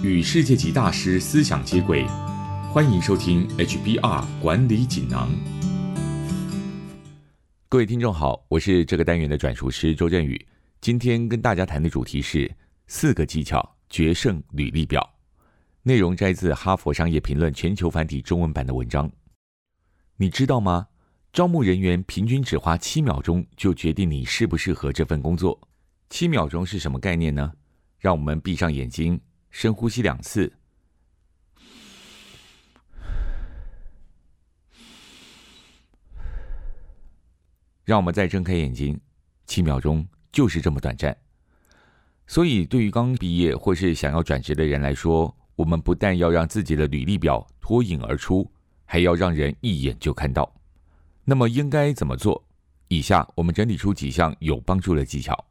与世界级大师思想接轨，欢迎收听 HBR 管理锦囊。各位听众好，我是这个单元的转述师周振宇。今天跟大家谈的主题是四个技巧决胜履历表，内容摘自《哈佛商业评论》全球繁体中文版的文章。你知道吗？招募人员平均只花七秒钟就决定你适不适合这份工作。七秒钟是什么概念呢？让我们闭上眼睛，深呼吸两次，让我们再睁开眼睛。七秒钟就是这么短暂。所以，对于刚毕业或是想要转职的人来说，我们不但要让自己的履历表脱颖而出，还要让人一眼就看到。那么应该怎么做？以下我们整理出几项有帮助的技巧。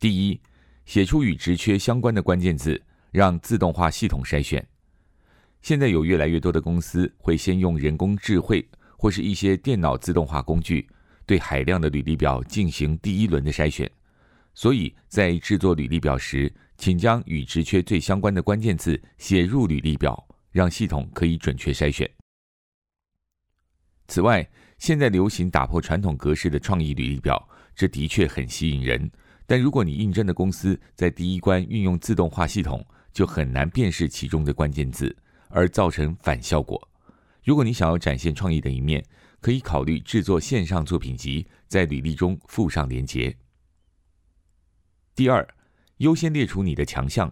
第一，写出与职缺相关的关键字，让自动化系统筛选。现在有越来越多的公司会先用人工智慧或是一些电脑自动化工具，对海量的履历表进行第一轮的筛选。所以在制作履历表时，请将与职缺最相关的关键字写入履历表，让系统可以准确筛选。此外，现在流行打破传统格式的创意履历表，这的确很吸引人。但如果你应征的公司在第一关运用自动化系统，就很难辨识其中的关键字，而造成反效果。如果你想要展现创意的一面，可以考虑制作线上作品集，在履历中附上连结。第二，优先列出你的强项，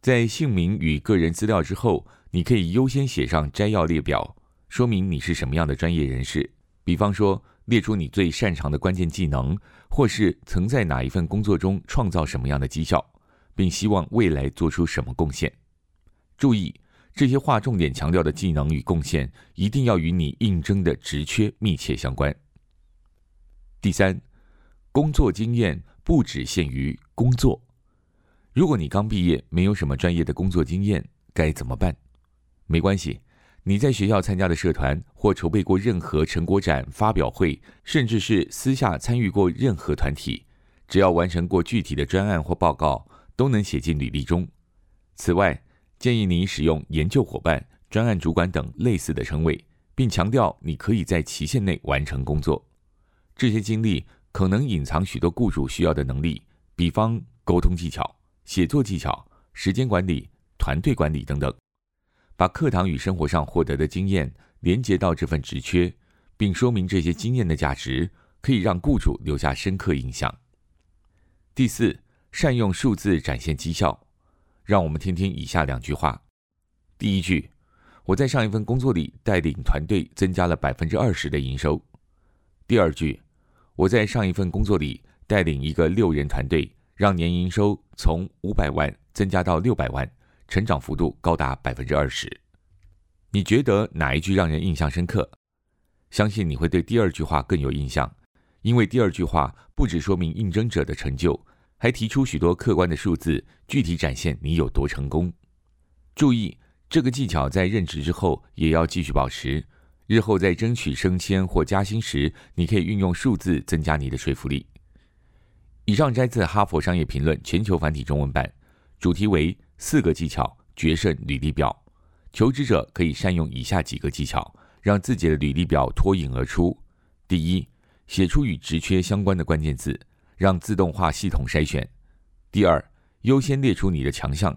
在姓名与个人资料之后，你可以优先写上摘要列表，说明你是什么样的专业人士。比方说。列出你最擅长的关键技能，或是曾在哪一份工作中创造什么样的绩效，并希望未来做出什么贡献。注意，这些划重点强调的技能与贡献，一定要与你应征的职缺密切相关。第三，工作经验不只限于工作。如果你刚毕业，没有什么专业的工作经验，该怎么办？没关系。你在学校参加的社团，或筹备过任何成果展、发表会，甚至是私下参与过任何团体，只要完成过具体的专案或报告，都能写进履历中。此外，建议你使用研究伙伴、专案主管等类似的称谓，并强调你可以在期限内完成工作。这些经历可能隐藏许多雇主需要的能力，比方沟通技巧、写作技巧、时间管理、团队管理等等。把课堂与生活上获得的经验连接到这份职缺，并说明这些经验的价值，可以让雇主留下深刻印象。第四，善用数字展现绩效。让我们听听以下两句话：第一句，我在上一份工作里带领团队增加了百分之二十的营收；第二句，我在上一份工作里带领一个六人团队，让年营收从五百万增加到六百万。成长幅度高达百分之二十，你觉得哪一句让人印象深刻？相信你会对第二句话更有印象，因为第二句话不只说明应征者的成就，还提出许多客观的数字，具体展现你有多成功。注意，这个技巧在任职之后也要继续保持，日后在争取升迁或加薪时，你可以运用数字增加你的说服力。以上摘自《哈佛商业评论》全球繁体中文版，主题为。四个技巧决胜履历表，求职者可以善用以下几个技巧，让自己的履历表脱颖而出。第一，写出与职缺相关的关键字，让自动化系统筛选。第二，优先列出你的强项。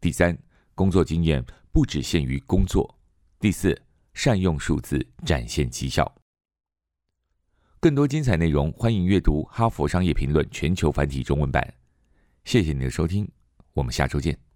第三，工作经验不只限于工作。第四，善用数字展现绩效。更多精彩内容，欢迎阅读《哈佛商业评论》全球繁体中文版。谢谢你的收听，我们下周见。